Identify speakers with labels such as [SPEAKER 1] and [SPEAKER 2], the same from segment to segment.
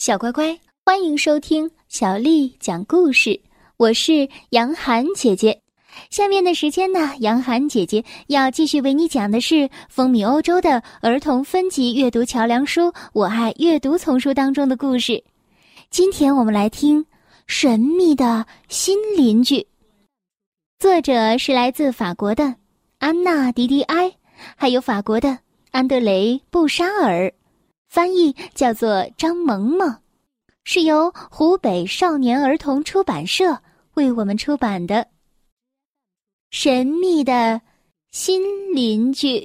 [SPEAKER 1] 小乖乖，欢迎收听小丽讲故事。我是杨涵姐姐。下面的时间呢，杨涵姐姐要继续为你讲的是风靡欧洲的儿童分级阅读桥梁书《我爱阅读》丛书当中的故事。今天我们来听《神秘的新邻居》，作者是来自法国的安娜·迪迪埃，还有法国的安德雷·布沙尔。翻译叫做张萌萌，是由湖北少年儿童出版社为我们出版的《神秘的新邻居》。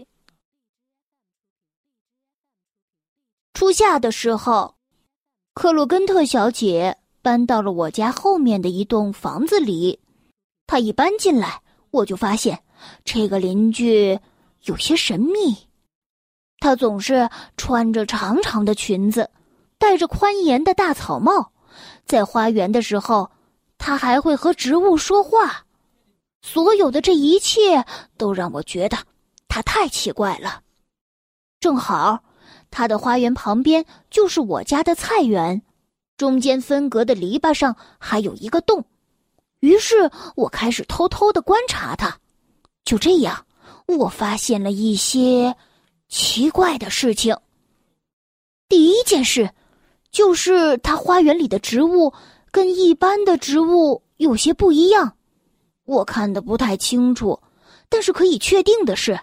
[SPEAKER 1] 初夏的时候，克洛根特小姐搬到了我家后面的一栋房子里。她一搬进来，我就发现这个邻居有些神秘。她总是穿着长长的裙子，戴着宽檐的大草帽，在花园的时候，她还会和植物说话。所有的这一切都让我觉得她太奇怪了。正好，她的花园旁边就是我家的菜园，中间分隔的篱笆上还有一个洞。于是我开始偷偷的观察她。就这样，我发现了一些。奇怪的事情。第一件事，就是他花园里的植物跟一般的植物有些不一样。我看的不太清楚，但是可以确定的是，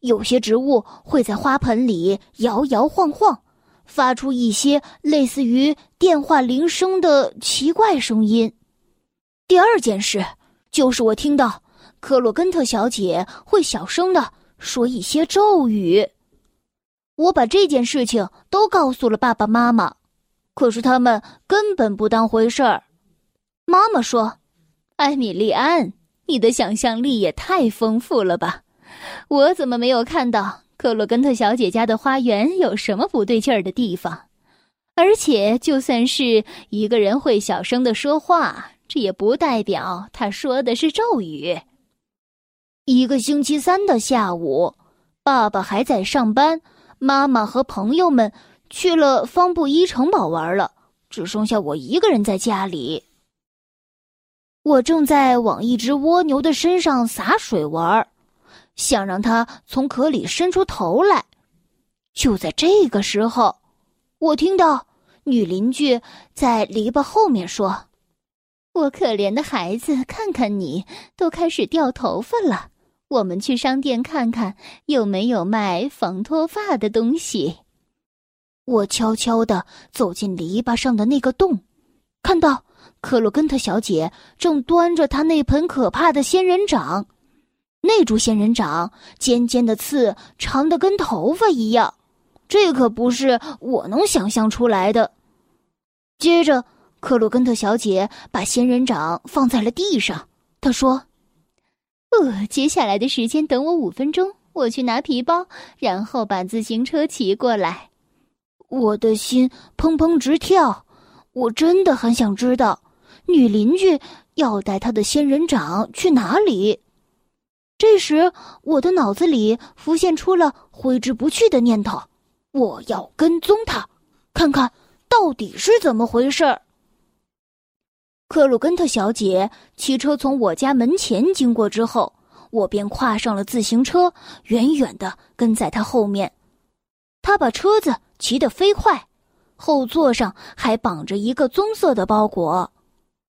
[SPEAKER 1] 有些植物会在花盆里摇摇晃晃，发出一些类似于电话铃声的奇怪声音。第二件事，就是我听到克洛根特小姐会小声的说一些咒语。我把这件事情都告诉了爸爸妈妈，可是他们根本不当回事儿。妈妈说：“艾米丽安，你的想象力也太丰富了吧！我怎么没有看到克洛根特小姐家的花园有什么不对劲儿的地方？而且，就算是一个人会小声的说话，这也不代表他说的是咒语。”一个星期三的下午，爸爸还在上班。妈妈和朋友们去了方布依城堡玩了，只剩下我一个人在家里。我正在往一只蜗牛的身上洒水玩，想让它从壳里伸出头来。就在这个时候，我听到女邻居在篱笆后面说：“我可怜的孩子，看看你，都开始掉头发了。”我们去商店看看有没有卖防脱发的东西。我悄悄地走进篱笆上的那个洞，看到克洛根特小姐正端着她那盆可怕的仙人掌。那株仙人掌尖尖的刺长的跟头发一样，这可不是我能想象出来的。接着，克洛根特小姐把仙人掌放在了地上，她说。呃，接下来的时间等我五分钟，我去拿皮包，然后把自行车骑过来。我的心砰砰直跳，我真的很想知道女邻居要带她的仙人掌去哪里。这时，我的脑子里浮现出了挥之不去的念头：我要跟踪她，看看到底是怎么回事儿。克鲁根特小姐骑车从我家门前经过之后，我便跨上了自行车，远远的跟在她后面。她把车子骑得飞快，后座上还绑着一个棕色的包裹。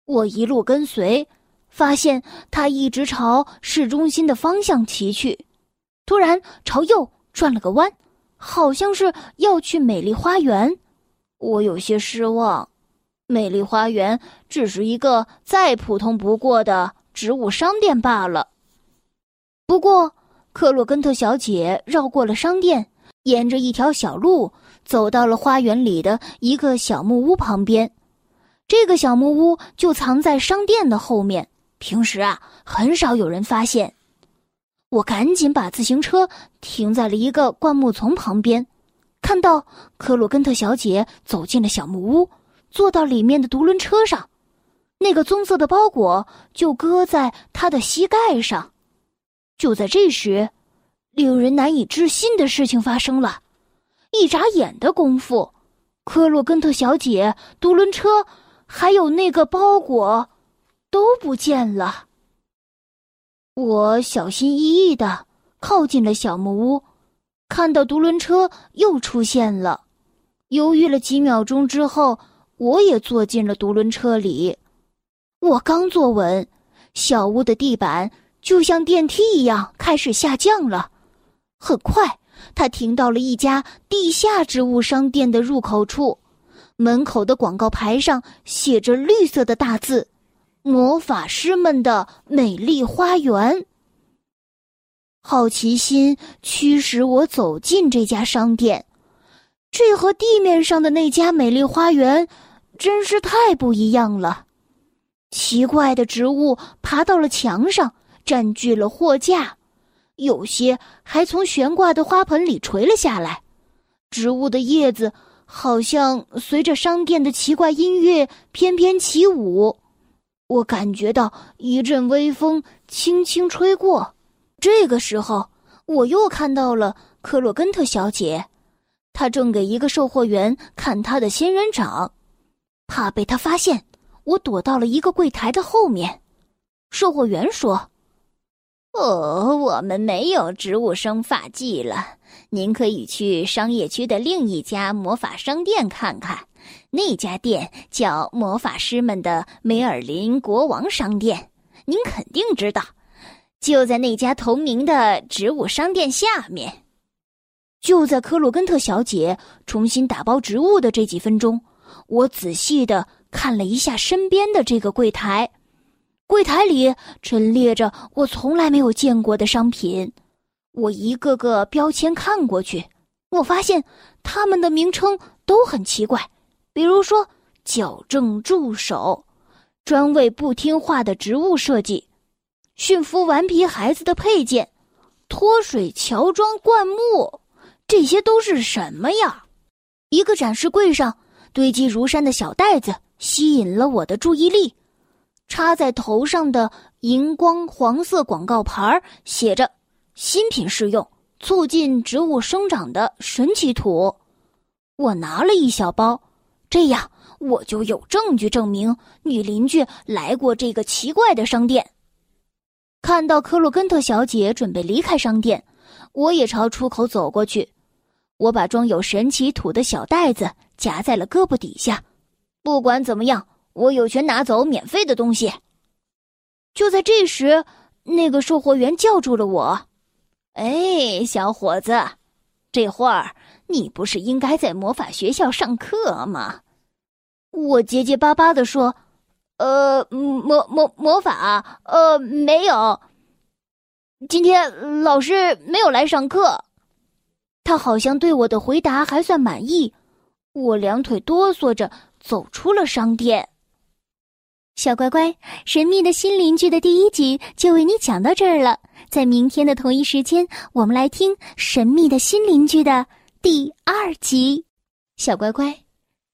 [SPEAKER 1] 我一路跟随，发现她一直朝市中心的方向骑去，突然朝右转了个弯，好像是要去美丽花园。我有些失望。美丽花园只是一个再普通不过的植物商店罢了。不过，克洛根特小姐绕过了商店，沿着一条小路走到了花园里的一个小木屋旁边。这个小木屋就藏在商店的后面，平时啊很少有人发现。我赶紧把自行车停在了一个灌木丛旁边，看到克洛根特小姐走进了小木屋。坐到里面的独轮车上，那个棕色的包裹就搁在他的膝盖上。就在这时，令人难以置信的事情发生了。一眨眼的功夫，科洛根特小姐、独轮车，还有那个包裹，都不见了。我小心翼翼的靠近了小木屋，看到独轮车又出现了。犹豫了几秒钟之后，我也坐进了独轮车里。我刚坐稳，小屋的地板就像电梯一样开始下降了。很快。他停到了一家地下植物商店的入口处，门口的广告牌上写着绿色的大字：“魔法师们的美丽花园。”好奇心驱使我走进这家商店，这和地面上的那家美丽花园真是太不一样了。奇怪的植物爬到了墙上，占据了货架。有些还从悬挂的花盆里垂了下来，植物的叶子好像随着商店的奇怪音乐翩翩起舞。我感觉到一阵微风轻轻吹过。这个时候，我又看到了克洛根特小姐，她正给一个售货员看她的仙人掌。怕被他发现，我躲到了一个柜台的后面。售货员说。
[SPEAKER 2] 哦，我们没有植物生发剂了。您可以去商业区的另一家魔法商店看看，那家店叫魔法师们的梅尔林国王商店，您肯定知道，就在那家同名的植物商店下面。
[SPEAKER 1] 就在科洛根特小姐重新打包植物的这几分钟，我仔细的看了一下身边的这个柜台。柜台里陈列着我从来没有见过的商品，我一个个标签看过去，我发现他们的名称都很奇怪，比如说“矫正助手”，专为不听话的植物设计，“驯服顽皮孩子的配件”，“脱水乔装灌木”，这些都是什么呀？一个展示柜上堆积如山的小袋子吸引了我的注意力。插在头上的荧光黄色广告牌写着“新品试用，促进植物生长的神奇土”。我拿了一小包，这样我就有证据证明女邻居来过这个奇怪的商店。看到科洛根特小姐准备离开商店，我也朝出口走过去。我把装有神奇土的小袋子夹在了胳膊底下。不管怎么样。我有权拿走免费的东西。就在这时，那个售货员叫住了我：“
[SPEAKER 2] 哎，小伙子，这会儿你不是应该在魔法学校上课吗？”
[SPEAKER 1] 我结结巴巴的说：“呃，魔魔魔法，呃，没有。今天老师没有来上课。”他好像对我的回答还算满意。我两腿哆嗦着走出了商店。
[SPEAKER 3] 小乖乖，神秘的新邻居的第一集就为你讲到这儿了。在明天的同一时间，我们来听神秘的新邻居的第二集。小乖乖，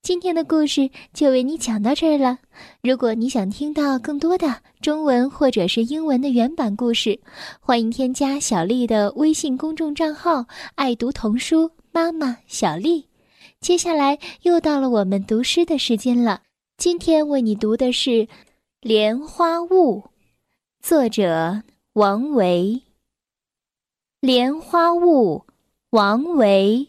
[SPEAKER 3] 今天的故事就为你讲到这儿了。如果你想听到更多的中文或者是英文的原版故事，欢迎添加小丽的微信公众账号“爱读童书妈妈小丽”。接下来又到了我们读诗的时间了。今天为你读的是《莲花坞》，作者王维。莲花坞，王维。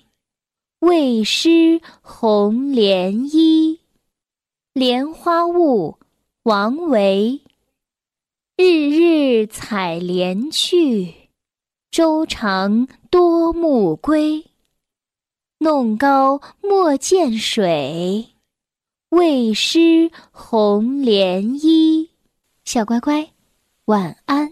[SPEAKER 3] 为湿红莲衣。莲花坞，王维。日日采莲去，洲长多暮归。弄篙莫溅水。为湿红莲衣，小乖乖，晚安。